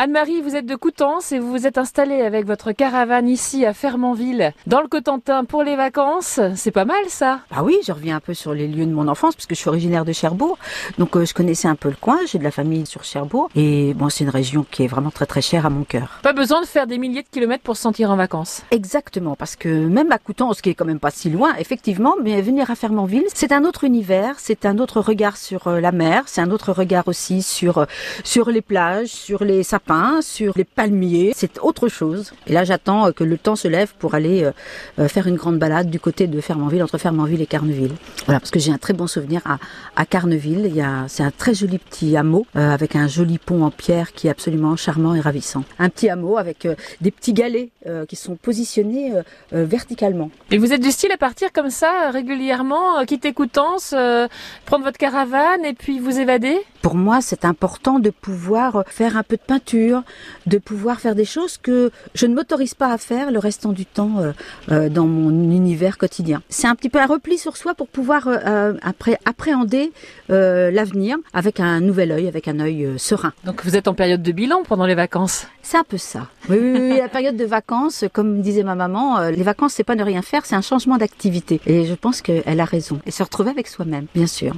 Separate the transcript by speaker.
Speaker 1: Anne-Marie, vous êtes de Coutances et vous vous êtes installée avec votre caravane ici à Fermanville, dans le Cotentin pour les vacances. C'est pas mal ça
Speaker 2: Ah oui, je reviens un peu sur les lieux de mon enfance puisque je suis originaire de Cherbourg. Donc euh, je connaissais un peu le coin, j'ai de la famille sur Cherbourg et bon, c'est une région qui est vraiment très très chère à mon cœur.
Speaker 1: Pas besoin de faire des milliers de kilomètres pour se sentir en vacances.
Speaker 2: Exactement, parce que même à Coutances, qui est quand même pas si loin, effectivement, mais venir à Fermanville, c'est un autre univers, c'est un autre regard sur euh, la mer, c'est un autre regard aussi sur euh, sur les plages, sur les sapins sur les palmiers. C'est autre chose. Et là, j'attends euh, que le temps se lève pour aller euh, euh, faire une grande balade du côté de Fermanville, entre Fermanville et Carneville. Voilà, parce que j'ai un très bon souvenir à, Carneville. Il y a, c'est un très joli petit hameau avec un joli pont en pierre qui est absolument charmant et ravissant. Un petit hameau avec des petits galets qui sont positionnés verticalement.
Speaker 1: Et vous êtes du style à partir comme ça régulièrement, quitter Coutances, prendre votre caravane et puis vous évader?
Speaker 2: Pour moi, c'est important de pouvoir faire un peu de peinture de pouvoir faire des choses que je ne m'autorise pas à faire le restant du temps euh, euh, dans mon univers quotidien. C'est un petit peu un repli sur soi pour pouvoir euh, après, appréhender l'avenir avec un nouvel œil, avec un œil serein.
Speaker 1: Donc vous êtes en période de bilan pendant les vacances?
Speaker 2: C'est un peu ça. Oui, oui, oui, la période de vacances, comme disait ma maman, les vacances c'est pas ne rien faire, c'est un changement d'activité. Et je pense qu'elle a raison. Et se retrouver avec soi-même, bien sûr.